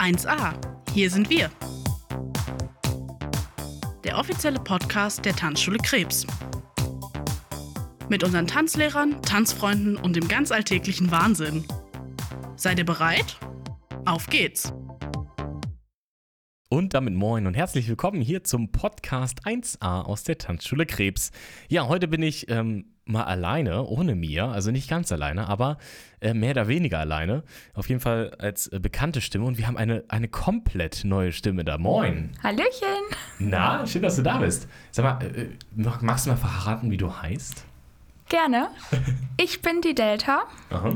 1a. Hier sind wir. Der offizielle Podcast der Tanzschule Krebs. Mit unseren Tanzlehrern, Tanzfreunden und dem ganz alltäglichen Wahnsinn. Seid ihr bereit? Auf geht's! Und damit moin und herzlich willkommen hier zum Podcast 1a aus der Tanzschule Krebs. Ja, heute bin ich ähm, mal alleine, ohne Mia, also nicht ganz alleine, aber äh, mehr oder weniger alleine. Auf jeden Fall als äh, bekannte Stimme und wir haben eine, eine komplett neue Stimme da. Moin. Hallöchen. Na, schön, dass du da bist. Sag mal, äh, magst du mal verraten, wie du heißt? Gerne. Ich bin die Delta. Aha.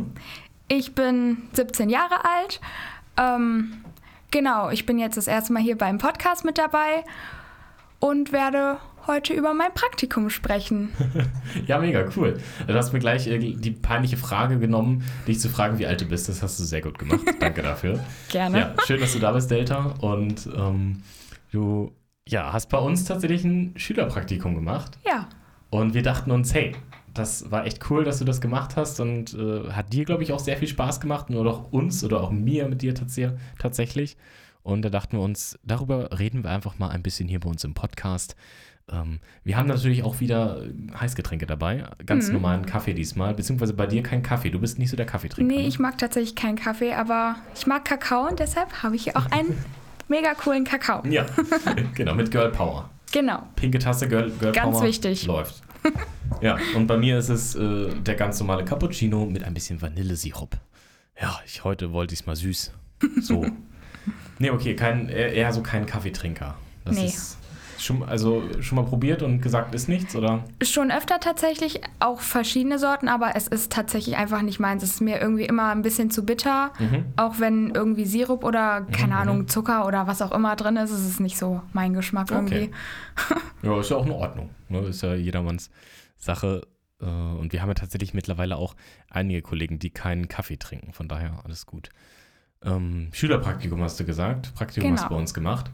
Ich bin 17 Jahre alt. Ähm, genau, ich bin jetzt das erste Mal hier beim Podcast mit dabei und werde heute über mein Praktikum sprechen. ja, mega cool. Du hast mir gleich äh, die peinliche Frage genommen, dich zu fragen, wie alt du bist. Das hast du sehr gut gemacht. Danke dafür. Gerne. Ja, schön, dass du da bist, Delta. Und ähm, du ja, hast bei uns tatsächlich ein Schülerpraktikum gemacht. Ja. Und wir dachten uns, hey, das war echt cool, dass du das gemacht hast und äh, hat dir, glaube ich, auch sehr viel Spaß gemacht, nur doch uns oder auch mir mit dir tats tatsächlich. Und da dachten wir uns, darüber reden wir einfach mal ein bisschen hier bei uns im Podcast. Ähm, wir haben natürlich auch wieder Heißgetränke dabei, ganz mhm. normalen Kaffee diesmal, beziehungsweise bei dir kein Kaffee. Du bist nicht so der Kaffeetrinker. Nee, ne? ich mag tatsächlich keinen Kaffee, aber ich mag Kakao und deshalb habe ich hier auch einen mega coolen Kakao. Ja, genau, mit Girl Power. Genau. Pinke Tasse, Girl, Girl Ganz Power. Ganz wichtig. Läuft. Ja, und bei mir ist es äh, der ganz normale Cappuccino mit ein bisschen Vanillesirup. Ja, ich, heute wollte ich es mal süß. So. nee, okay, kein, eher so kein Kaffeetrinker. Das nee. ist schon, also schon mal probiert und gesagt, ist nichts, oder? Schon öfter tatsächlich, auch verschiedene Sorten, aber es ist tatsächlich einfach nicht meins. Es ist mir irgendwie immer ein bisschen zu bitter. Mhm. Auch wenn irgendwie Sirup oder, keine mhm. Ahnung, Zucker oder was auch immer drin ist, ist es nicht so mein Geschmack irgendwie. Okay. ja, ist ja auch in Ordnung. Ne? Ist ja jedermanns Sache. Äh, und wir haben ja tatsächlich mittlerweile auch einige Kollegen, die keinen Kaffee trinken. Von daher alles gut. Ähm, Schülerpraktikum hast du gesagt. Praktikum genau. hast du bei uns gemacht.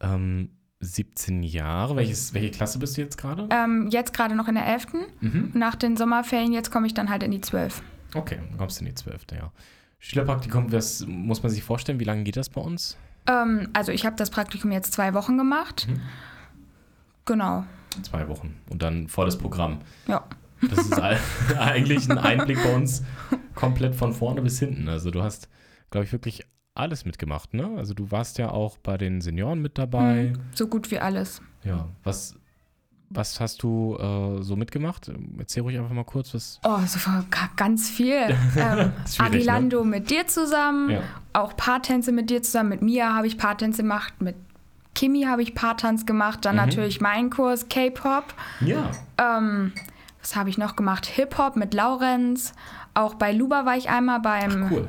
Ähm, 17 Jahre. Welches, welche Klasse bist du jetzt gerade? Ähm, jetzt gerade noch in der 11. Mhm. Nach den Sommerferien, jetzt komme ich dann halt in die 12. Okay, dann kommst du in die 12. Ja. Schülerpraktikum, was muss man sich vorstellen? Wie lange geht das bei uns? Ähm, also ich habe das Praktikum jetzt zwei Wochen gemacht. Mhm. Genau. Zwei Wochen. Und dann volles Programm. Ja. Das ist eigentlich ein Einblick bei uns komplett von vorne bis hinten. Also du hast, glaube ich, wirklich alles mitgemacht, ne? Also du warst ja auch bei den Senioren mit dabei. Mhm, so gut wie alles. Ja, was, was hast du äh, so mitgemacht? Erzähl ruhig einfach mal kurz, was. Oh, so ganz viel. ähm, Aguilando ne? mit dir zusammen, ja. auch Paartänze mit dir zusammen. Mit Mia habe ich Paartänze gemacht, mit Kimi habe ich Paartanz gemacht, dann mhm. natürlich mein Kurs K-Pop. Ja. Ähm, was habe ich noch gemacht? Hip-Hop mit Laurenz. Auch bei Luba war ich einmal beim Ach, cool.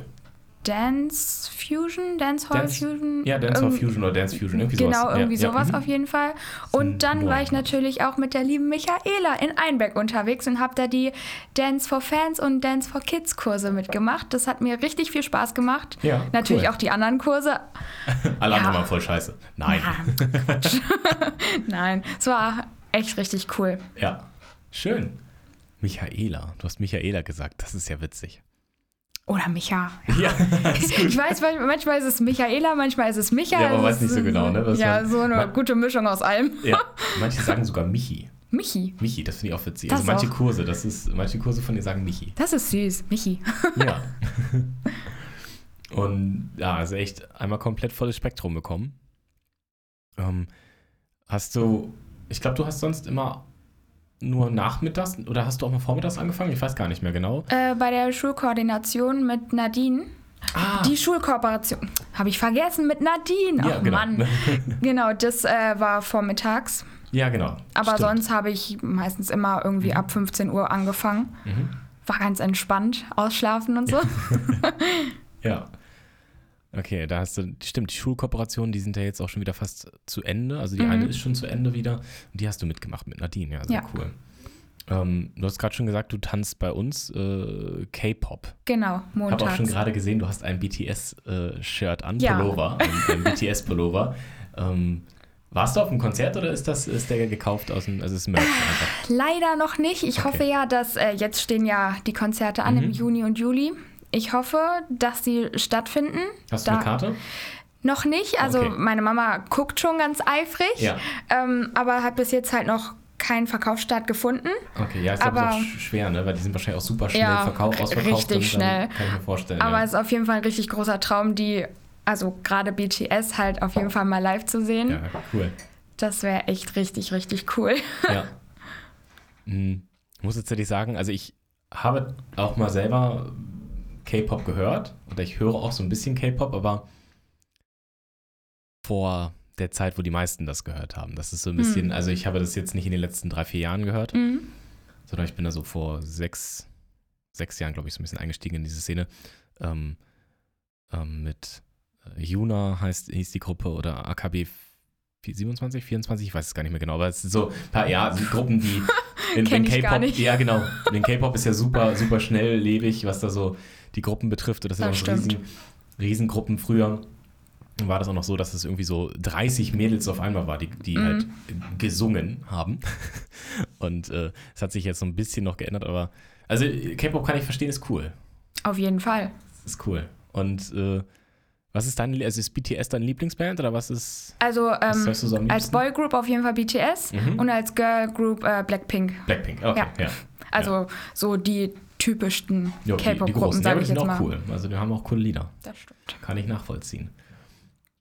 Dance Fusion, Dance Hall Dance, Fusion. Ja, Dance Hall Fusion oder Dance Fusion, irgendwie genau, sowas. Genau, irgendwie ja, sowas ja, auf jeden Fall. Und dann war ich natürlich auch mit der lieben Michaela in Einbeck unterwegs und habe da die Dance for Fans und Dance for Kids Kurse mitgemacht. Das hat mir richtig viel Spaß gemacht. Ja, natürlich cool. auch die anderen Kurse. Alle anderen waren voll scheiße. Nein. Nein, es war echt richtig cool. Ja, schön. Michaela, du hast Michaela gesagt, das ist ja witzig. Oder Micha. Ja, gut. Ich weiß, manchmal ist es Michaela, manchmal ist es Micha. Ja, aber man weiß nicht so genau, ne? Was ja, man, so eine man, gute Mischung aus allem. Ja, manche sagen sogar Michi. Michi. Michi, das finde ich auch witzig. Das also manche auch. Kurse, das ist, manche Kurse von dir sagen Michi. Das ist süß, Michi. Ja. Und ja, also echt einmal komplett volles Spektrum bekommen. Ähm, hast du, ich glaube, du hast sonst immer nur nachmittags oder hast du auch mal vormittags angefangen? Ich weiß gar nicht mehr genau. Äh, bei der Schulkoordination mit Nadine. Ah. Die Schulkooperation. Habe ich vergessen mit Nadine. Ja, Ach genau. Mann. genau, das äh, war vormittags. Ja, genau. Aber Stimmt. sonst habe ich meistens immer irgendwie Mhm. ab 15 Uhr angefangen. Mhm. War ganz entspannt, ausschlafen und so. Ja. Okay, da hast du, stimmt, die Schulkooperationen, die sind ja jetzt auch schon wieder fast zu Ende. Also die Mhm. eine ist schon zu Ende wieder. Und die hast du mitgemacht mit Nadine, ja, sehr Ja. cool. Ähm, du hast gerade schon gesagt, du tanzt bei uns äh, K-Pop. genau, Ich habe auch montags. schon gerade gesehen, du hast ein BTS-Shirt an, Ja. Pullover, ein, ein BTS-Pullover. Ähm, warst du auf dem Konzert oder ist das ist der gekauft aus dem, also ist Merch einfach? Leider noch nicht. Ich Okay. hoffe ja, dass äh, jetzt stehen ja die Konzerte an Mhm. im Juni und Juli. Ich hoffe, dass sie stattfinden. Hast du Da- eine Karte? Noch nicht. Also Okay. meine Mama guckt schon ganz eifrig, Ja. ähm, aber hat bis jetzt halt noch keinen Verkaufsstart gefunden. Okay, ja, ist glaube Aber- auch sch- schwer, ne? Weil die sind wahrscheinlich auch super schnell Ja, verkauft, ausverkauft. richtig und dann schnell. Kann ich mir vorstellen. Aber ja. es ist auf jeden Fall ein richtig großer Traum, die, also gerade BTS halt auf jeden Fall mal live zu sehen. ja, cool. Das wäre echt richtig, richtig cool. Ja. Hm, Ich muss jetzt tatsächlich sagen, also ich habe auch mal selber K-Pop gehört oder ich höre auch so ein bisschen K-Pop, aber vor der Zeit, wo die meisten das gehört haben. Das ist so ein bisschen, Hm. also ich habe das jetzt nicht in den letzten drei, vier Jahren gehört, Mhm. sondern ich bin da so vor sechs, sechs Jahren, glaube ich, so ein bisschen eingestiegen in diese Szene. Ähm, ähm, mit äh, Yuna heißt, hieß die Gruppe oder AKB 27, 24, ich weiß es gar nicht mehr genau, aber es sind so ein paar, ja, Gruppen, die in, gar K-Pop, ja genau, in K-Pop ist ja super, super schnelllebig, was da so die Gruppen betrifft. Das sind Das auch so stimmt. riesen, Riesengruppen früher. War das auch noch so, dass es irgendwie so 30 Mädels auf einmal war, die, die Mhm. halt gesungen haben. Und äh, es hat sich jetzt so ein bisschen noch geändert, aber also K-Pop kann ich verstehen, ist cool. Auf jeden Fall. Ist cool. Und äh, was ist dein, also ist BTS deine Lieblingsband oder was ist Also was ähm, du so als? Boygroup auf jeden Fall BTS Mhm. und als Girlgroup äh, Blackpink. Blackpink, okay, ja. Ja. Also so die typischsten Ja, K-Pop-Gruppen, ja, sage ich sind jetzt auch mal. cool. Also die haben auch coole Lieder. Das stimmt. Kann ich nachvollziehen.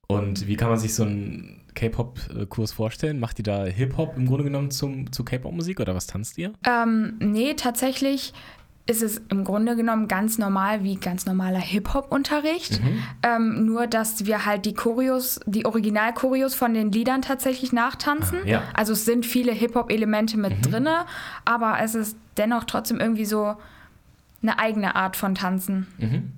Und wie kann man sich so einen K-Pop-Kurs vorstellen? Macht ihr da Hip-Hop im Grunde genommen zum, zu K-Pop-Musik oder was tanzt ihr? Ähm, nee, tatsächlich ist es im Grunde genommen ganz normal wie ganz normaler Hip-Hop-Unterricht. Mhm. Ähm, nur, dass wir halt die Choreos, die Original-Choreos von den Liedern tatsächlich nachtanzen. Ah, ja. Also es sind viele Hip-Hop-Elemente mit Mhm. drinne, aber es ist dennoch trotzdem irgendwie so eine eigene Art von Tanzen. Mhm.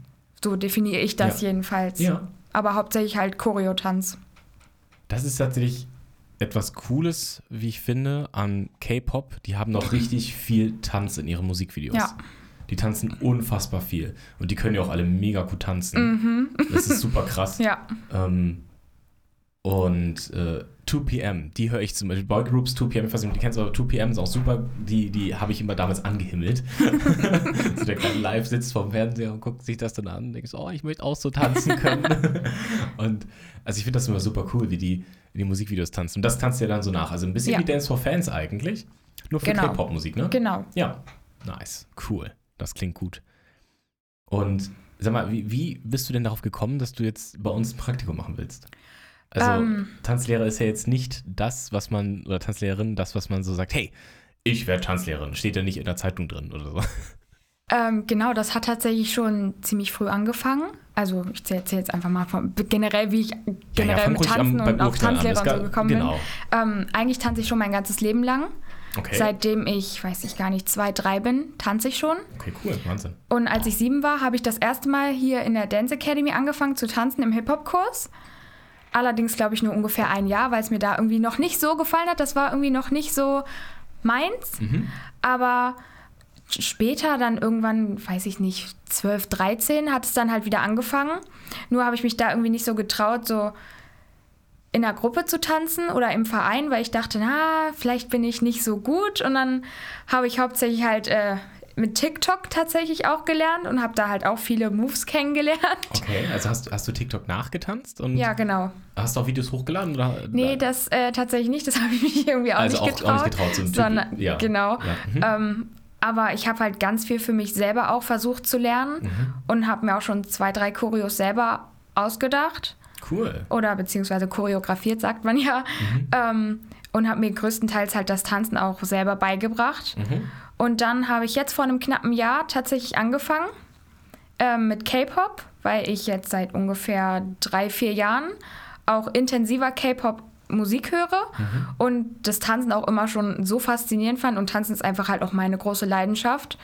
So definiere ich das Ja. jedenfalls. Ja. Aber hauptsächlich halt Choreotanz. Das ist tatsächlich etwas Cooles, wie ich finde, an K-Pop. Die haben noch richtig viel Tanz in ihren Musikvideos. Ja. Die tanzen unfassbar viel. Und die können ja auch alle mega gut tanzen. Das ist super krass. Mhm. Ja. Ähm, und äh, 2PM, die höre ich zum Beispiel. Boygroups 2PM, ich weiß nicht, ob du die kennst, aber 2PM ist auch super. Die, die habe ich immer damals angehimmelt. so der kleine Live sitzt vorm Fernseher und guckt sich das dann an und denkt, oh, ich möchte auch so tanzen können. und also ich finde das immer super cool, wie die in die Musikvideos tanzen. Und das tanzt ja dann so nach. Also ein bisschen Ja. wie Dance for Fans eigentlich. Nur für Genau. K-Pop-Musik, ne? Genau. Ja, nice, cool. Das klingt gut. Und sag mal, wie, wie bist du denn darauf gekommen, dass du jetzt bei uns ein Praktikum machen willst? Also, Ähm. Tanzlehrer ist ja jetzt nicht das, was man, oder Tanzlehrerin, das, was man so sagt, hey, ich werde Tanzlehrerin. Steht ja nicht in der Zeitung drin oder so. Ähm, genau, das hat tatsächlich schon ziemlich früh angefangen. Also ich erzähle jetzt einfach mal von, generell, wie ich generell fang mit ruhig Tanzen am- und auf. Tanzlehrer und so gekommen genau. bin. Ähm, eigentlich tanze ich schon mein ganzes Leben lang. Okay. Seitdem ich, weiß ich gar nicht, zwei, drei bin, tanze ich schon. okay, cool, Wahnsinn. Und als ich sieben war, habe ich das erste Mal hier in der Dance Academy angefangen zu tanzen im Hip-Hop-Kurs. Allerdings, glaube ich, nur ungefähr ein Jahr, weil es mir da irgendwie noch nicht so gefallen hat. Das war irgendwie noch nicht so meins. Mhm. Aber später dann irgendwann, weiß ich nicht, 12, 13 hat es dann halt wieder angefangen. Nur habe ich mich da irgendwie nicht so getraut, so in einer Gruppe zu tanzen oder im Verein, weil ich dachte, na, vielleicht bin ich nicht so gut. Und dann habe ich hauptsächlich halt äh, mit TikTok tatsächlich auch gelernt und habe da halt auch viele Moves kennengelernt. Okay, also hast, hast du TikTok nachgetanzt und Ja, genau. hast du auch Videos hochgeladen? Oder? Nee, das äh, tatsächlich nicht. Das habe ich mich irgendwie auch, Also nicht, auch- getraut, auch nicht getraut, so sondern, ja. Genau. Ja, mhm. Ähm, aber ich habe halt ganz viel für mich selber auch versucht zu lernen Mhm. und habe mir auch schon zwei, drei Choreos selber ausgedacht Cool. oder beziehungsweise choreografiert, sagt man ja. Mhm. Ähm, und habe mir größtenteils halt das Tanzen auch selber beigebracht. Mhm. Und dann habe ich jetzt vor einem knappen Jahr tatsächlich angefangen ähm, mit K-Pop, weil ich jetzt seit ungefähr drei, vier Jahren auch intensiver K-Pop Musik höre Mhm. und das Tanzen auch immer schon so faszinierend fand und Tanzen ist einfach halt auch meine große Leidenschaft.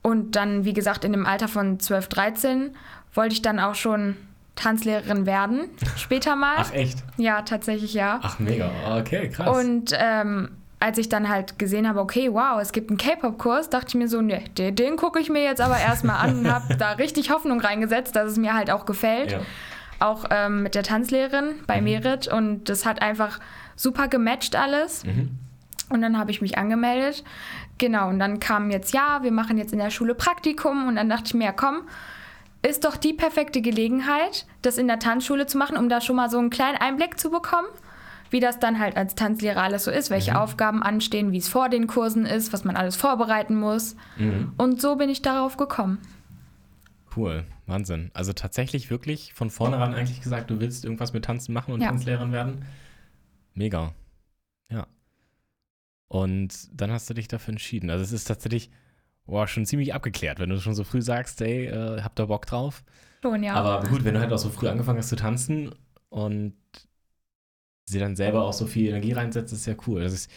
Und dann, wie gesagt, in dem Alter von 12, 13 wollte ich dann auch schon Tanzlehrerin werden, später mal. Ach, echt? Ja, tatsächlich ja. Ach, mega. Okay, krass. Und ähm, als ich dann halt gesehen habe, okay, wow, es gibt einen K-Pop-Kurs, dachte ich mir so, nee, den, den gucke ich mir jetzt aber erstmal an und habe da richtig Hoffnung reingesetzt, dass es mir halt auch gefällt. ja. Auch ähm, mit der Tanzlehrerin bei Merit und das hat einfach super gematcht alles. Mhm. Und dann habe ich mich angemeldet. Genau, und dann kam jetzt, ja, wir machen jetzt in der Schule Praktikum und dann dachte ich mir, ja, komm, ist doch die perfekte Gelegenheit, das in der Tanzschule zu machen, um da schon mal so einen kleinen Einblick zu bekommen, wie das dann halt als Tanzlehrer alles so ist, welche mhm. Aufgaben anstehen, wie es vor den Kursen ist, was man alles vorbereiten muss. Mhm. Und so bin ich darauf gekommen. Cool, Wahnsinn. Also tatsächlich wirklich von vornherein eigentlich gesagt, du willst irgendwas mit Tanzen machen und ja. Tanzlehrerin werden. Mega. Ja. Und dann hast du dich dafür entschieden. Also es ist tatsächlich boah, schon ziemlich abgeklärt, wenn du schon so früh sagst, ey, äh, hab da Bock drauf. Schon, ja. Aber gut, wenn du halt auch so früh angefangen hast zu tanzen und sie dann selber auch so viel Energie reinsetzt, ist ja cool. Das ist,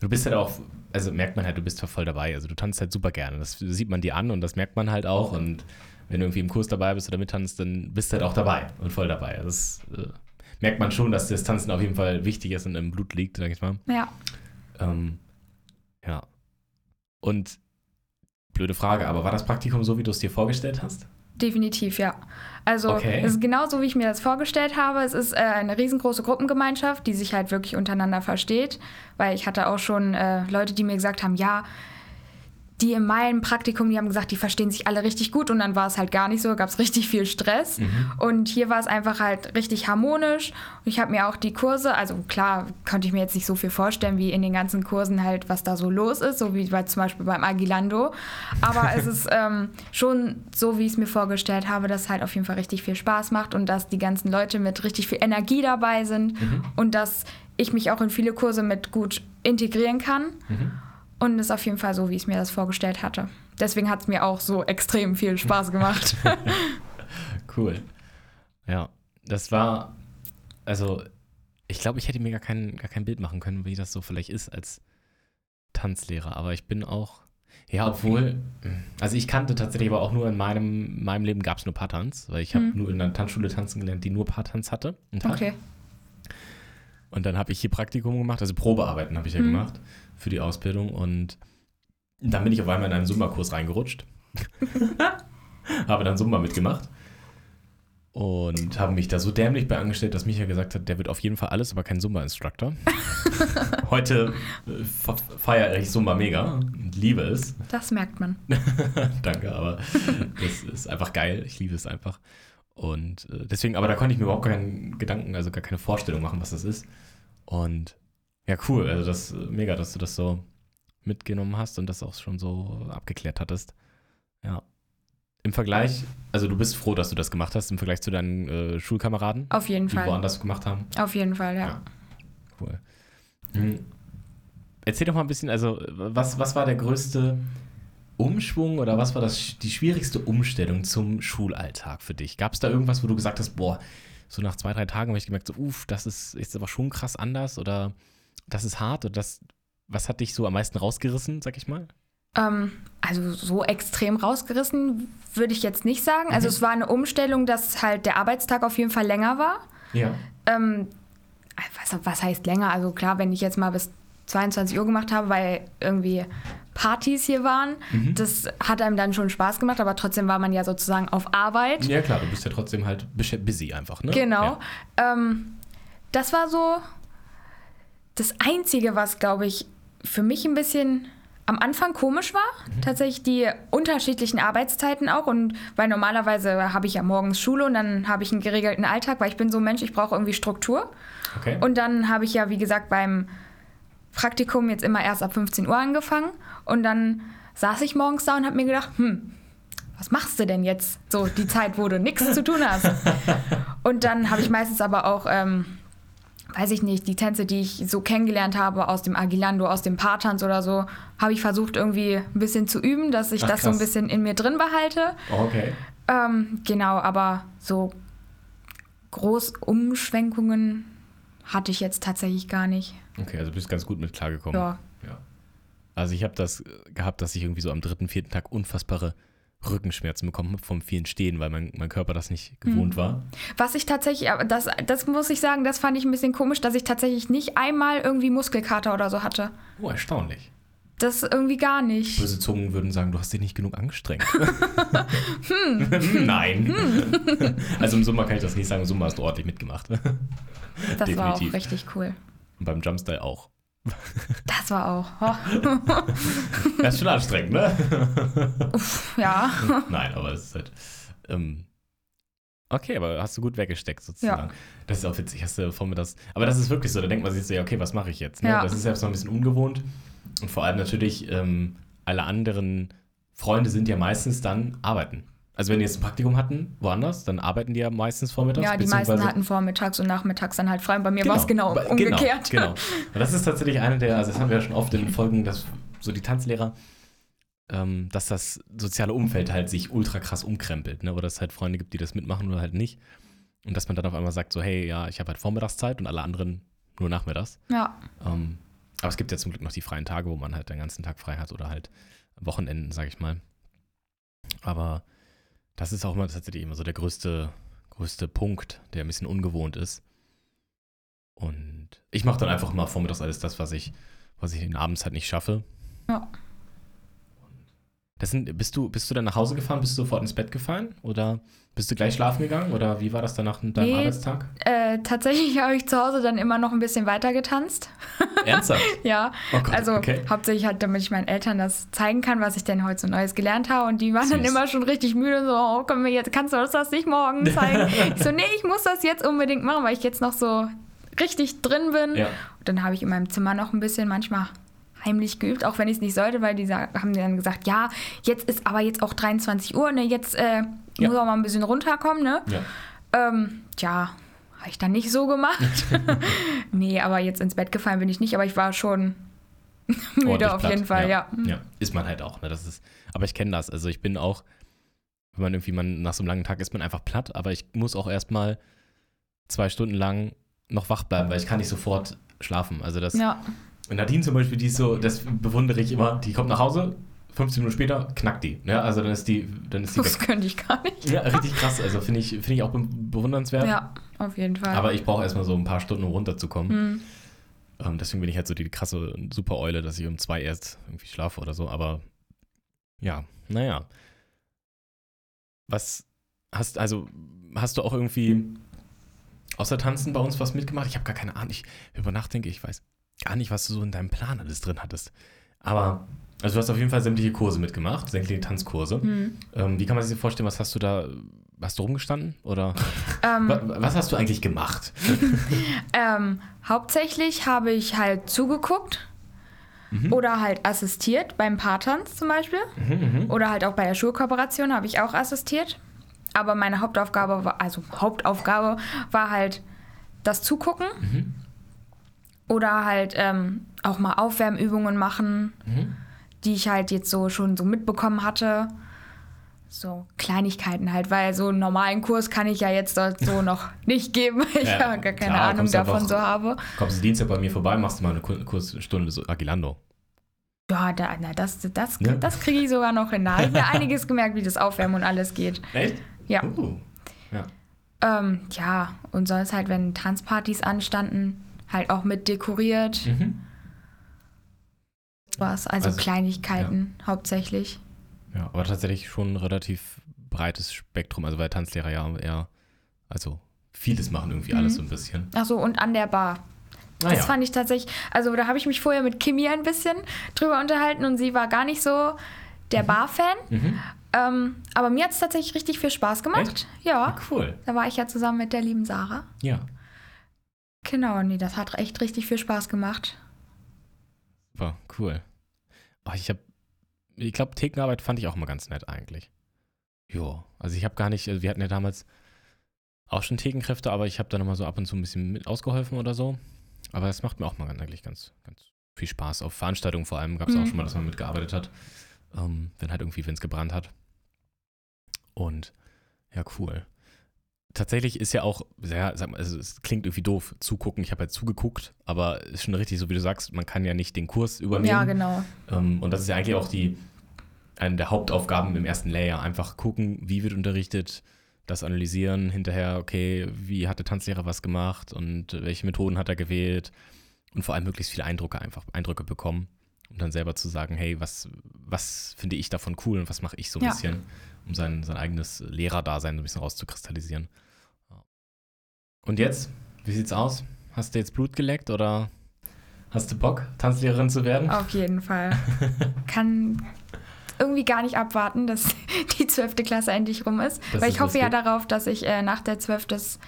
du bist halt auch, also merkt man halt, du bist voll dabei. Also du tanzt halt super gerne. Das sieht man dir an und das merkt man halt auch. Und wenn du irgendwie im Kurs dabei bist oder mittanzt, dann bist du halt auch dabei und voll dabei. Also das äh, merkt man schon, dass das Tanzen auf jeden Fall wichtig ist und im Blut liegt, sag ich mal. Ja. Ähm, ja. Und blöde Frage, aber war das Praktikum so, wie du es dir vorgestellt hast? Definitiv, ja. Also okay. es ist genauso, wie ich mir das vorgestellt habe. Es ist äh, eine riesengroße Gruppengemeinschaft, die sich halt wirklich untereinander versteht. Weil ich hatte auch schon äh, Leute, die mir gesagt haben, ja, die in meinem Praktikum, die haben gesagt, die verstehen sich alle richtig gut und dann war es halt gar nicht so, gab es richtig viel Stress. Mhm. Und hier war es einfach halt richtig harmonisch. Und ich habe mir auch die Kurse, also klar, konnte ich mir jetzt nicht so viel vorstellen, wie in den ganzen Kursen halt, was da so los ist, so wie bei, zum Beispiel beim Agilando. Aber es ist ähm, schon so, wie ich es mir vorgestellt habe, dass es halt auf jeden Fall richtig viel Spaß macht und dass die ganzen Leute mit richtig viel Energie dabei sind mhm. und dass ich mich auch in viele Kurse mit gut integrieren kann. Mhm. Und ist auf jeden Fall so, wie ich es mir das vorgestellt hatte. Deswegen hat es mir auch so extrem viel Spaß gemacht. cool. Ja, das war, also ich glaube, ich hätte mir gar kein, gar kein Bild machen können, wie das so vielleicht ist als Tanzlehrer. Aber ich bin auch, ja, obwohl, also ich kannte tatsächlich aber auch nur in meinem, meinem Leben gab es nur Paartanz, weil ich habe mhm. nur in einer Tanzschule tanzen gelernt, die nur Paartanz hatte. Okay. Und dann habe ich hier Praktikum gemacht, also Probearbeiten habe ich ja mhm. gemacht für die Ausbildung und dann bin ich auf einmal in einen Zumba-Kurs reingerutscht. habe dann Zumba mitgemacht und habe mich da so dämlich bei angestellt, dass Micha gesagt hat, der wird auf jeden Fall alles, aber kein Zumba-Instructor. Heute äh, feiere ich Zumba mega und liebe es. Das merkt man. Danke, aber das ist einfach geil. Ich liebe es einfach. Und äh, deswegen, aber da konnte ich mir überhaupt keinen Gedanken, also gar keine Vorstellung machen, was das ist. Und ja, cool. Also das ist mega, dass du das so mitgenommen hast und das auch schon so abgeklärt hattest. Ja. Im Vergleich, also du bist froh, dass du das gemacht hast, im Vergleich zu deinen äh, Schulkameraden? Auf jeden die Fall. Die woanders gemacht haben? Auf jeden Fall, ja. ja. Cool. Hm. Erzähl doch mal ein bisschen, also was, was war der größte Umschwung oder was war das, die schwierigste Umstellung zum Schulalltag für dich? Gab es da irgendwas, wo du gesagt hast, boah, so nach zwei, drei Tagen habe ich gemerkt, so, uff, das ist jetzt aber schon krass anders oder das ist hart oder das, was hat dich so am meisten rausgerissen, sag ich mal? Ähm, also so extrem rausgerissen würde ich jetzt nicht sagen. Also mhm. es war eine Umstellung, dass halt der Arbeitstag auf jeden Fall länger war. Ja. Ähm, was, was heißt länger? Also klar, wenn ich jetzt mal bis 22 Uhr gemacht habe, weil irgendwie Partys hier waren. Mhm. Das hat einem dann schon Spaß gemacht, aber trotzdem war man ja sozusagen auf Arbeit. Ja klar, du bist ja trotzdem halt busy einfach, ne? Genau. Ja. Ähm, das war so das Einzige, was, glaube ich, für mich ein bisschen am Anfang komisch war, mhm. tatsächlich die unterschiedlichen Arbeitszeiten auch. Und weil normalerweise habe ich ja morgens Schule und dann habe ich einen geregelten Alltag, weil ich bin so ein Mensch, ich brauche irgendwie Struktur. Okay. Und dann habe ich ja, wie gesagt, beim Praktikum jetzt immer erst ab 15 Uhr angefangen. Und dann saß ich morgens da und habe mir gedacht, hm, was machst du denn jetzt? So die Zeit, wo du nichts zu tun hast. Und dann habe ich meistens aber auch ähm, weiß ich nicht, die Tänze, die ich so kennengelernt habe aus dem Agilando, aus dem Paartanz oder so, habe ich versucht irgendwie ein bisschen zu üben, dass ich Ach, das so ein bisschen in mir drin behalte. Oh, okay. Ähm, genau, aber so Großumschwenkungen hatte ich jetzt tatsächlich gar nicht. Okay, also bist ganz gut mit klargekommen. Ja. ja. Also ich habe das gehabt, dass ich irgendwie so am dritten, vierten Tag unfassbare Rückenschmerzen bekommen habe vom vielen Stehen, weil mein, mein Körper das nicht gewohnt mhm. war. Was ich tatsächlich, das, das muss ich sagen, das fand ich ein bisschen komisch, dass ich tatsächlich nicht einmal irgendwie Muskelkater oder so hatte. Oh, erstaunlich. Das irgendwie gar nicht. Böse Zungen würden sagen, du hast dich nicht genug angestrengt. hm. Nein. Hm. also im Sommer kann ich das nicht sagen, im Sommer hast du ordentlich mitgemacht. das Definitiv. war auch richtig cool. Und beim Jumpstyle auch. Das war auch. Oh. das ist schon anstrengend, ne? Uff, ja. Nein, aber es ist halt. Ähm, okay, aber hast du gut weggesteckt sozusagen. Ja. Das ist auch witzig, hast du vor mir das. Aber das ist wirklich so, da denkt man sich so, ja, okay, was mache ich jetzt? Ne? Ja. Das ist selbst noch ein bisschen ungewohnt. Und vor allem natürlich, ähm, alle anderen Freunde sind ja meistens dann arbeiten. Also wenn die jetzt ein Praktikum hatten, woanders, dann arbeiten die ja meistens vormittags. Ja, die meisten hatten vormittags und nachmittags dann halt frei. Und bei mir genau. war es genau, genau umgekehrt. Genau, genau. Und das ist tatsächlich eine der, also das haben wir ja schon oft in den Folgen, dass so die Tanzlehrer, ähm, dass das soziale Umfeld halt sich ultra krass umkrempelt, ne? Oder es halt Freunde gibt, die das mitmachen oder halt nicht. Und dass man dann auf einmal sagt, so, hey, ja, ich habe halt Vormittagszeit und alle anderen nur nachmittags. Ja. Ähm, aber es gibt ja zum Glück noch die freien Tage, wo man halt den ganzen Tag frei hat oder halt Wochenenden, sag ich mal. Aber das ist auch immer tatsächlich immer so der größte, größte Punkt, der ein bisschen ungewohnt ist. Und ich mache dann einfach mal vormittags alles das, was ich, was ich in Abends halt nicht schaffe. Ja. Das sind, bist, du, bist du dann nach Hause gefahren? Bist du sofort ins Bett gefallen? Oder bist du gleich schlafen gegangen? Oder wie war das dann nach deinem nee, Arbeitstag? Äh, tatsächlich habe ich zu Hause dann immer noch ein bisschen weiter getanzt. Ernsthaft? ja. Oh Gott, also okay. hauptsächlich halt, damit ich meinen Eltern das zeigen kann, was ich denn heute so Neues gelernt habe. Und die waren Süß. dann immer schon richtig müde. So, oh, komm, wir jetzt, kannst du uns das nicht morgen zeigen? ich so, nee, ich muss das jetzt unbedingt machen, weil ich jetzt noch so richtig drin bin. Ja. Und dann habe ich in meinem Zimmer noch ein bisschen manchmal heimlich geübt, auch wenn ich es nicht sollte, weil die haben dann gesagt, ja, jetzt ist aber jetzt auch 23 Uhr, ne, jetzt äh, ja. muss auch mal ein bisschen runterkommen, ne? Ja. Ähm, tja, habe ich dann nicht so gemacht. nee, aber jetzt ins Bett gefallen bin ich nicht, aber ich war schon müde auf platt. jeden Fall, ja. ja. ja. ist man halt auch, ne? Das ist, aber ich kenne das. Also ich bin auch, wenn man irgendwie man nach so einem langen Tag ist man einfach platt, aber ich muss auch erstmal zwei Stunden lang noch wach bleiben, weil ich kann nicht sofort schlafen. Also das ja. Nadine zum Beispiel, die ist so, das bewundere ich immer, die kommt nach Hause, 15 Minuten später knackt die. Ja, also dann ist die, dann ist die Das weg. könnte ich gar nicht. Ja, richtig krass. Also finde ich, find ich auch bewundernswert. Ja, auf jeden Fall. Aber ich brauche erstmal so ein paar Stunden, um runterzukommen. Mhm. Ähm, deswegen bin ich halt so die krasse Super-Eule, dass ich um zwei erst irgendwie schlafe oder so. Aber ja, naja. Was hast, also, hast du auch irgendwie außer Tanzen bei uns was mitgemacht? Ich habe gar keine Ahnung. Ich über nachdenke, ich weiß gar nicht, was du so in deinem Plan alles drin hattest. Aber, also du hast auf jeden Fall sämtliche Kurse mitgemacht, sämtliche Tanzkurse. Mhm. Ähm, wie kann man sich das vorstellen, was hast du da, hast du rumgestanden? Oder ähm, was, hast du eigentlich gemacht? ähm, hauptsächlich habe ich halt zugeguckt. Mhm. Oder halt assistiert beim Paartanz zum Beispiel. Mhm, mhm, oder halt auch bei der Schulkooperation habe ich auch assistiert. Aber meine Hauptaufgabe war, also Hauptaufgabe war halt das Zugucken. Oder halt ähm, auch mal Aufwärmübungen machen, mhm. die ich halt jetzt so schon so mitbekommen hatte. So Kleinigkeiten halt, weil so einen normalen Kurs kann ich ja jetzt so noch nicht geben, weil ich ja, gar keine klar, Ahnung davon einfach, so habe. Kommst du Dienstag bei mir vorbei, machst du mal eine Kursstunde so Agilando. Ja, da, na, das, das, ja. das kriege ich sogar noch hin. Da habe ich mir einiges gemerkt, wie das Aufwärmen und alles geht. Echt? Ja. Uh, ja. Ähm, ja, und sonst halt, wenn Tanzpartys anstanden, halt auch mit dekoriert. Mhm. Was, also, also Kleinigkeiten ja. hauptsächlich. Ja, aber tatsächlich schon ein relativ breites Spektrum, also weil Tanzlehrer ja eher, also vieles machen irgendwie mhm. alles so ein bisschen. Achso, und an der Bar. Ah, das ja. fand ich tatsächlich, also da habe ich mich vorher mit Kimi ein bisschen drüber unterhalten und sie war gar nicht so der mhm. Bar-Fan. Mhm. Ähm, aber mir hat es tatsächlich richtig viel Spaß gemacht. Echt? Ja. Ah, cool. Da war ich ja zusammen mit der lieben Sarah. Ja. Genau, nee, das hat echt richtig viel Spaß gemacht. Super, cool. Oh, ich habe, ich glaube, Thekenarbeit fand ich auch mal ganz nett eigentlich. Jo, also ich habe gar nicht, also wir hatten ja damals auch schon Thekenkräfte, aber ich habe da nochmal so ab und zu ein bisschen mit ausgeholfen oder so. Aber das macht mir auch mal eigentlich ganz, ganz viel Spaß. Auf Veranstaltungen vor allem gab es mhm. auch schon mal, dass man mitgearbeitet hat. Ähm, wenn halt irgendwie, wenn es gebrannt hat. Und ja, cool tatsächlich ist ja auch, ja, sag mal, also es klingt irgendwie doof, zugucken. Ich habe halt zugeguckt, aber ist schon richtig, so wie du sagst, man kann ja nicht den Kurs übernehmen. Ja, genau. Ähm, und das ist ja eigentlich auch die, eine der Hauptaufgaben im ersten Layer. Einfach gucken, wie wird unterrichtet, das analysieren, hinterher, okay, wie hat der Tanzlehrer was gemacht und welche Methoden hat er gewählt und vor allem möglichst viele Eindrücke einfach, Eindrücke bekommen. Um dann selber zu sagen, hey, was, was finde ich davon cool und was mache ich so ein ja. bisschen, um sein, sein eigenes Lehrerdasein so ein bisschen rauszukristallisieren. Und jetzt? Wie sieht's aus? Hast du jetzt Blut geleckt oder hast du Bock, Tanzlehrerin zu werden? Auf jeden Fall. Kann, irgendwie gar nicht abwarten, dass die 12. Klasse endlich rum ist. Das weil ist ich hoffe ja darauf, dass ich äh, nach der 12. das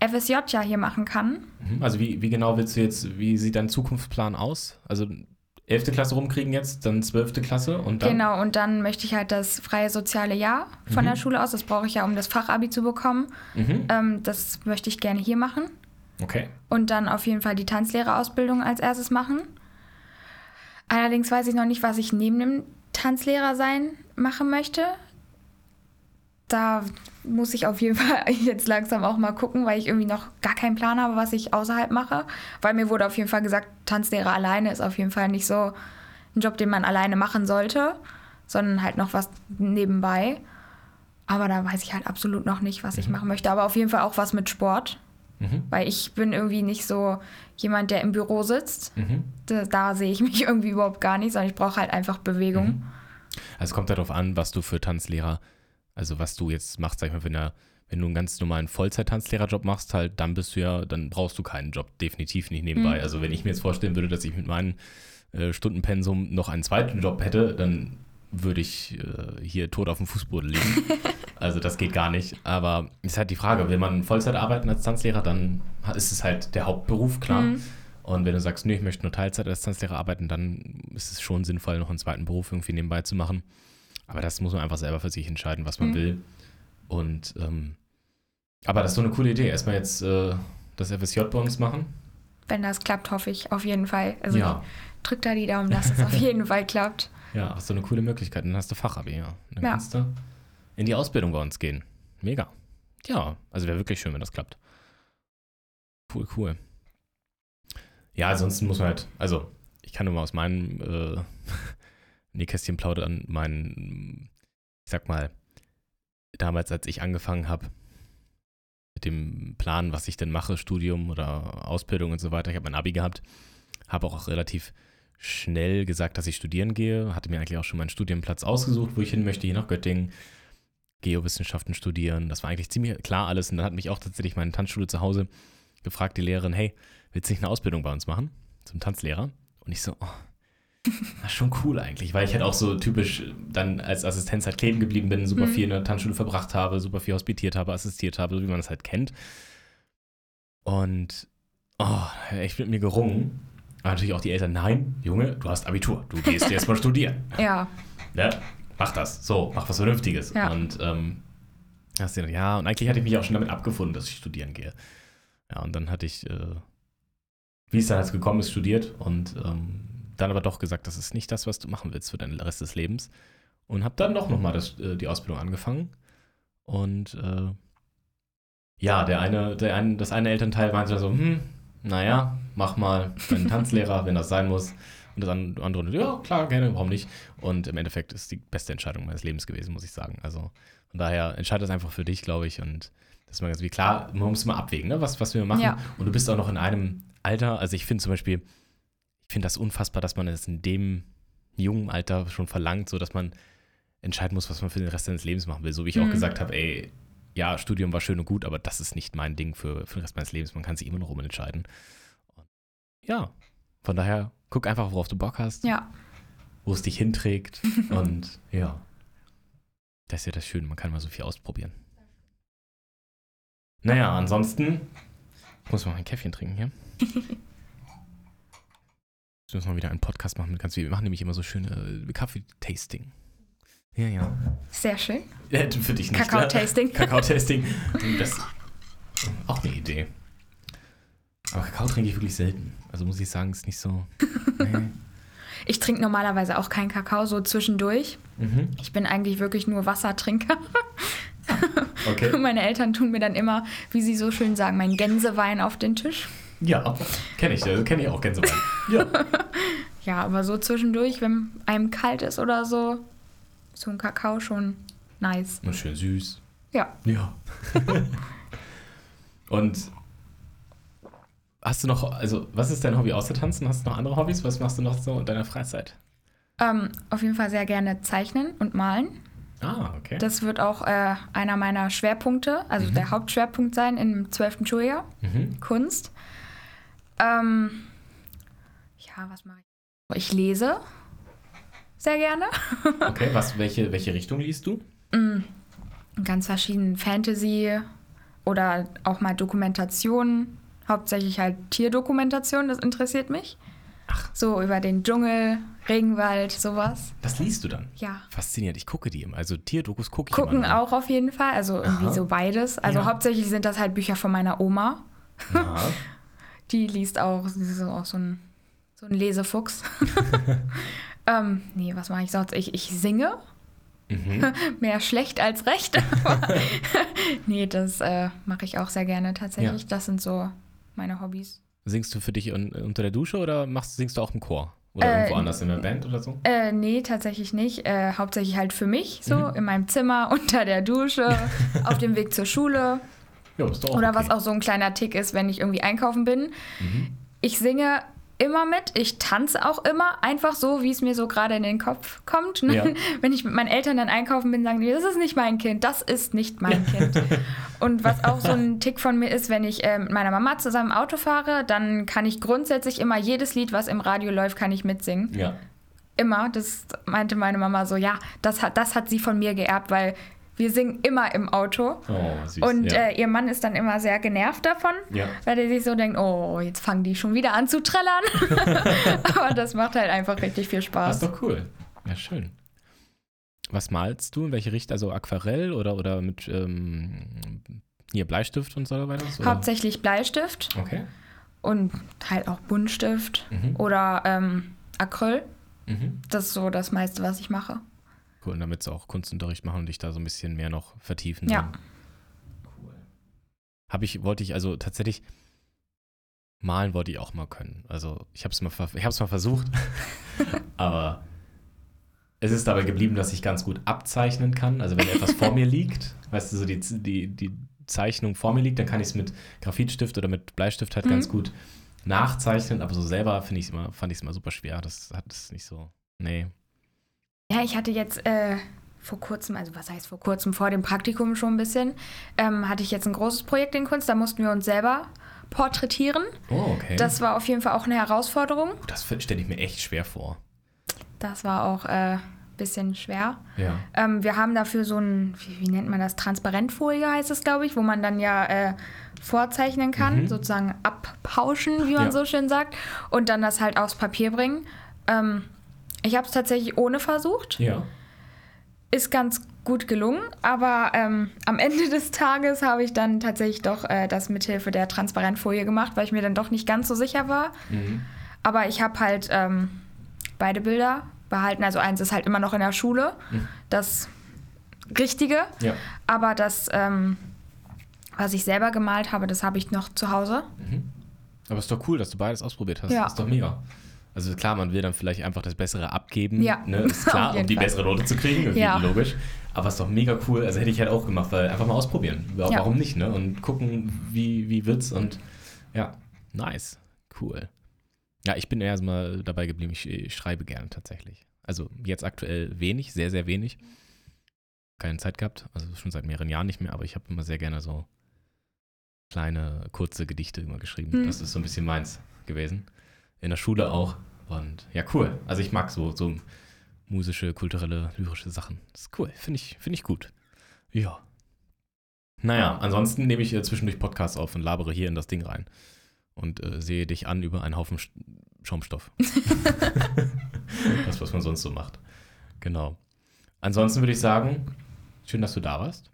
FSJ ja hier machen kann. Mhm. Also wie, wie genau willst du jetzt, wie sieht dein Zukunftsplan aus? Also 11. Klasse rumkriegen jetzt, dann 12. Klasse und dann? Genau, und dann möchte ich halt das freie soziale Jahr von Mhm. der Schule aus. Das brauche ich ja, um das Fachabi zu bekommen. Mhm. Ähm, das möchte ich gerne hier machen. Okay. Und dann auf jeden Fall die Tanzlehrerausbildung als erstes machen. Allerdings weiß ich noch nicht, was ich neben dem Tanzlehrer sein machen möchte. Da muss ich auf jeden Fall jetzt langsam auch mal gucken, weil ich irgendwie noch gar keinen Plan habe, was ich außerhalb mache. Weil mir wurde auf jeden Fall gesagt, Tanzlehrer alleine ist auf jeden Fall nicht so ein Job, den man alleine machen sollte, sondern halt noch was nebenbei. Aber da weiß ich halt absolut noch nicht, was ich machen möchte. Aber auf jeden Fall auch was mit Sport. Mhm. Weil ich bin irgendwie nicht so jemand, der im Büro sitzt. Mhm. Da, da sehe ich mich irgendwie überhaupt gar nicht, sondern ich brauche halt einfach Bewegung. Mhm. Also es kommt darauf an, was du für Tanzlehrer, also was du jetzt machst, sag ich mal, wenn, er, wenn du einen ganz normalen Vollzeit-Tanzlehrerjob machst, halt, dann bist du ja, dann brauchst du keinen Job, definitiv nicht nebenbei. Mhm. Also wenn ich mir jetzt vorstellen würde, dass ich mit meinem äh, Stundenpensum noch einen zweiten Job hätte, dann würde ich äh, hier tot auf dem Fußboden liegen. also das geht gar nicht. Aber ist halt die Frage, will man Vollzeit arbeiten als Tanzlehrer, dann ist es halt der Hauptberuf, klar. Mhm. Und wenn du sagst, nee, ich möchte nur Teilzeit als Tanzlehrer arbeiten, dann ist es schon sinnvoll, noch einen zweiten Beruf irgendwie nebenbei zu machen. Aber das muss man einfach selber für sich entscheiden, was man Mhm. will. Und ähm, aber das ist so eine coole Idee. Erstmal jetzt äh, das FSJ bei uns machen. Wenn das klappt, hoffe ich auf jeden Fall. Also ja, ich drück da die Daumen, dass es auf jeden Fall klappt. ja, hast du eine coole Möglichkeit. Dann hast du Fachabi, ja. Dann Ja. kannst du in die Ausbildung bei uns gehen. Mega. Ja, also wäre wirklich schön, wenn das klappt. Cool, cool. Ja, ansonsten muss man halt, also ich kann nur mal aus meinem äh, Nähkästchen plaudern, mein, ich sag mal, damals, als ich angefangen habe mit dem Plan, was ich denn mache, Studium oder Ausbildung und so weiter, ich habe mein Abi gehabt, habe auch relativ schnell gesagt, dass ich studieren gehe, hatte mir eigentlich auch schon meinen Studienplatz ausgesucht, wo ich hin möchte, hier nach Göttingen, Geowissenschaften studieren, das war eigentlich ziemlich klar alles und dann hat mich auch tatsächlich meine Tanzschule zu Hause gefragt, die Lehrerin, hey, willst du nicht eine Ausbildung bei uns machen? Zum Tanzlehrer. Und ich so, oh, schon cool eigentlich, weil ich halt auch so typisch dann als Assistenz halt kleben geblieben bin, super Mhm. viel in der Tanzschule verbracht habe, super viel hospitiert habe, assistiert habe, so wie man das halt kennt. Und, oh, echt mit mir gerungen. Aber natürlich auch die Eltern, nein, Junge, du hast Abitur, du gehst jetzt mal studieren. Ja, Ne? Mach das, so, mach was Vernünftiges. Ja. Und ähm, hast du ja, und eigentlich hatte ich mich auch schon damit abgefunden, dass ich studieren gehe. Ja, und dann hatte ich, äh, wie es dann halt gekommen ist, studiert und ähm, dann aber doch gesagt, das ist nicht das, was du machen willst für deinen Rest des Lebens. Und habe dann doch nochmal äh, die Ausbildung angefangen. Und äh, ja, der eine, der eine, das eine Elternteil meinte so, hm, naja, mach mal einen Tanzlehrer, wenn das sein muss. Und das an- andere, ja, klar, gerne, warum nicht? Und im Endeffekt ist die beste Entscheidung meines Lebens gewesen, muss ich sagen. Also von daher entscheide das einfach für dich, glaube ich. Und das ist mal ganz wie klar, man muss mal abwägen, ne? was, was wir machen. Ja. Und du bist auch noch in einem Alter, also ich finde zum Beispiel, ich finde das unfassbar, dass man es in dem jungen Alter schon verlangt, so dass man entscheiden muss, was man für den Rest seines Lebens machen will. So wie ich auch Mhm. gesagt habe, ey, ja, Studium war schön und gut, aber das ist nicht mein Ding für, für den Rest meines Lebens. Man kann sich immer noch umentscheiden. Und ja, von daher guck einfach, worauf du Bock hast, ja. wo es dich hinträgt. und ja, das ist ja das Schöne, man kann mal so viel ausprobieren. Naja, ansonsten ich muss mal ein Käffchen trinken hier. Jetzt müssen wir wieder einen Podcast machen mit ganz viel. Wir machen nämlich immer so schöne äh, Kaffee-Tasting. Ja, ja. Sehr schön. Ja, für dich nicht. ne? Kakao-Tasting. Kakao-Tasting. Das auch eine Idee. Aber Kakao trinke ich wirklich selten. Also muss ich sagen, ist nicht so. Nee. Ich trinke normalerweise auch keinen Kakao so zwischendurch. Mhm. Ich bin eigentlich wirklich nur Wassertrinker. Okay. Und meine Eltern tun mir dann immer, wie sie so schön sagen, meinen Gänsewein auf den Tisch. Ja, kenne ich. Also kenne ich auch Gänsewein. Ja. Ja, aber so zwischendurch, wenn einem kalt ist oder so, so ein Kakao schon nice. Und schön süß. Ja. Ja. Und hast du noch, also was ist dein Hobby außer Tanzen? Hast du noch andere Hobbys? Was machst du noch so in deiner Freizeit? Ähm, auf jeden Fall sehr gerne zeichnen und malen. Ah, okay. Das wird auch äh, einer meiner Schwerpunkte, also Mhm. der Hauptschwerpunkt sein im 12. Schuljahr, mhm. Kunst. Ähm, ja, was mache ich? Ich lese. sehr gerne. Okay, was, welche, welche Richtung liest du? Ganz verschieden Fantasy oder auch mal Dokumentationen. Hauptsächlich halt Tierdokumentation, das interessiert mich. Ach. So über den Dschungel, Regenwald, sowas. Das liest du dann? Ja. Faszinierend, ich gucke die immer. Also Tierdokus gucke ich Gucken immer. auch auf jeden Fall, also irgendwie Aha. so beides. Also Ja. hauptsächlich sind das halt Bücher von meiner Oma. Die liest auch, sie ist auch so ein, so ein Lesefuchs. ähm, nee, was mache ich sonst? Ich, ich singe. Mhm. Mehr schlecht als recht. nee, das äh, mache ich auch sehr gerne tatsächlich. Ja. Das sind so meine Hobbys. Singst du für dich un unter der Dusche oder machst, singst du auch im Chor? Oder Äh, irgendwo anders in der Band oder so? Äh, nee, tatsächlich nicht. Äh, hauptsächlich halt für mich, so Mhm. in meinem Zimmer, unter der Dusche, auf dem Weg zur Schule. Ja, ist doch auch Oder okay. was auch so ein kleiner Tick ist, wenn ich irgendwie einkaufen bin. Mhm. Ich singe immer mit, ich tanze auch immer, einfach so, wie es mir so gerade in den Kopf kommt. Ja. Wenn ich mit meinen Eltern dann einkaufen bin, sagen die, das ist nicht mein Kind, das ist nicht mein Kind. Und was auch so ein Tick von mir ist, wenn ich äh, mit meiner Mama zusammen Auto fahre, dann kann ich grundsätzlich immer jedes Lied, was im Radio läuft, kann ich mitsingen. Ja. Immer, das meinte meine Mama so, ja, das hat, das hat sie von mir geerbt, weil wir singen immer im Auto. Oh, süß. Und ja. äh, ihr Mann ist dann immer sehr genervt davon, Ja. weil er sich so denkt, oh, jetzt fangen die schon wieder an zu trällern. Aber das macht halt einfach richtig viel Das Spaß. ist doch cool. Ja, schön. Was malst du? In welche Richtung? Also Aquarell oder, oder mit ähm, hier Bleistift und so weiter? Oder? Hauptsächlich Bleistift Okay. und halt auch Buntstift Mhm. oder ähm, Acryl. Mhm. Das ist so das meiste, was ich mache. Cool, und damit sie auch Kunstunterricht machen und dich da so ein bisschen mehr noch vertiefen. Ja. dann. Cool. Habe ich, wollte ich also tatsächlich malen wollte ich auch mal können. Also ich habe es mal, ich hab's mal versucht, aber es ist dabei geblieben, dass ich ganz gut abzeichnen kann. Also wenn etwas vor mir liegt, weißt du, so die, die, die Zeichnung vor mir liegt, dann kann ich es mit Graphitstift oder mit Bleistift halt Mhm. ganz gut nachzeichnen, aber so selber finde ich immer, fand ich es immer super schwer. Das hat es nicht so. Nee. Ja, ich hatte jetzt äh, vor kurzem, also was heißt vor kurzem, vor dem Praktikum schon ein bisschen, ähm, hatte ich jetzt ein großes Projekt in Kunst, da mussten wir uns selber porträtieren. Oh, okay. Das war auf jeden Fall auch eine Herausforderung. das stelle ich mir echt schwer vor. Das war auch ein äh, bisschen schwer. Ja. Ähm, wir haben dafür so ein, wie, wie nennt man das, Transparentfolie heißt es, glaube ich, wo man dann ja äh, vorzeichnen kann, Mhm. sozusagen abpauschen, wie man Ja. so schön sagt, und dann das halt aufs Papier bringen. Ähm, ich habe es tatsächlich ohne versucht. Ja. Ist ganz gut gelungen, aber ähm, am Ende des Tages habe ich dann tatsächlich doch äh, das mithilfe der Transparentfolie gemacht, weil ich mir dann doch nicht ganz so sicher war. Mhm. Aber ich habe halt ähm, beide Bilder behalten. Also eins ist halt immer noch in der Schule, Mhm. das Richtige. Ja. Aber das, ähm, was ich selber gemalt habe, das habe ich noch zu Hause. Mhm. Aber ist doch cool, dass du beides ausprobiert hast. Ja. Ist doch mega. Also klar, man will dann vielleicht einfach das Bessere abgeben. Ja. Ne? Ist klar, um die Fall. bessere Note zu kriegen. Ja. logisch. Aber ist doch mega cool. Also hätte ich halt auch gemacht, weil einfach mal ausprobieren. Ja. Warum nicht, ne? Und gucken, wie, wie wird's und ja, nice. Cool. Ja, ich bin erstmal dabei geblieben. Ich, ich schreibe gerne tatsächlich. Also jetzt aktuell wenig, sehr, sehr wenig. Keine Zeit gehabt. Also schon seit mehreren Jahren nicht mehr, aber ich habe immer sehr gerne so kleine, kurze Gedichte immer geschrieben. Hm. Das ist so ein bisschen meins gewesen. In der Schule auch. Und ja, cool. Also ich mag so, so musische, kulturelle, lyrische Sachen. Das ist cool. Finde ich, finde ich gut. Ja. Naja, ansonsten nehme ich äh, zwischendurch Podcasts auf und labere hier in das Ding rein. Und äh, sehe dich an über einen Haufen Sch Schaumstoff. das, was man sonst so macht. Genau. Ansonsten würde ich sagen, schön, dass du da warst.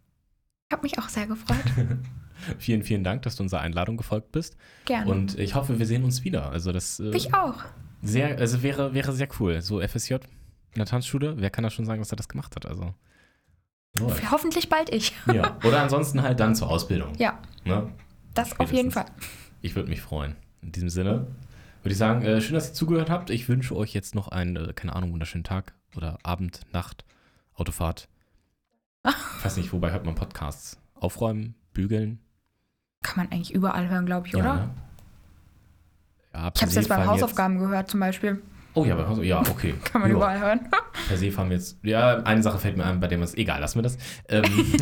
Ich habe mich auch sehr gefreut. Vielen, vielen Dank, dass du unserer Einladung gefolgt bist. Gerne. Und ich hoffe, wir sehen uns wieder. Also das äh, ich auch. sehr, also wäre, wäre sehr cool. So FSJ in der Tanzschule, wer kann das schon sagen, dass er das gemacht hat? Also. läuft. Hoffentlich bald ich. Ja. Oder ansonsten halt dann zur Ausbildung. Ja, Ne? das auf jeden Fall. Spätestens. Ich würde mich freuen. In diesem Sinne würde ich sagen, äh, schön, dass ihr zugehört habt. Ich wünsche euch jetzt noch einen, äh, keine Ahnung, wunderschönen Tag oder Abend, Nacht, Autofahrt. Ich weiß nicht, wobei hört man Podcasts? Aufräumen, bügeln? Kann man eigentlich überall hören, glaube ich, Ja, oder? ne? Ja, Ich habe es jetzt beim Hausaufgaben gehört, zum Beispiel. Jetzt, oh ja, bei Hausaufgaben. Ja, okay. Kann man Ja. überall hören. Per se fahren wir jetzt. Ja, eine Sache fällt mir ein, bei dem es. Egal, lassen wir das. Ähm,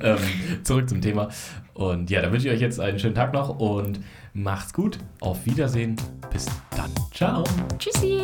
ähm, zurück zum Thema. Und ja, dann wünsche ich euch jetzt einen schönen Tag noch und macht's gut. Auf Wiedersehen. Bis dann. Ciao. Tschüssi.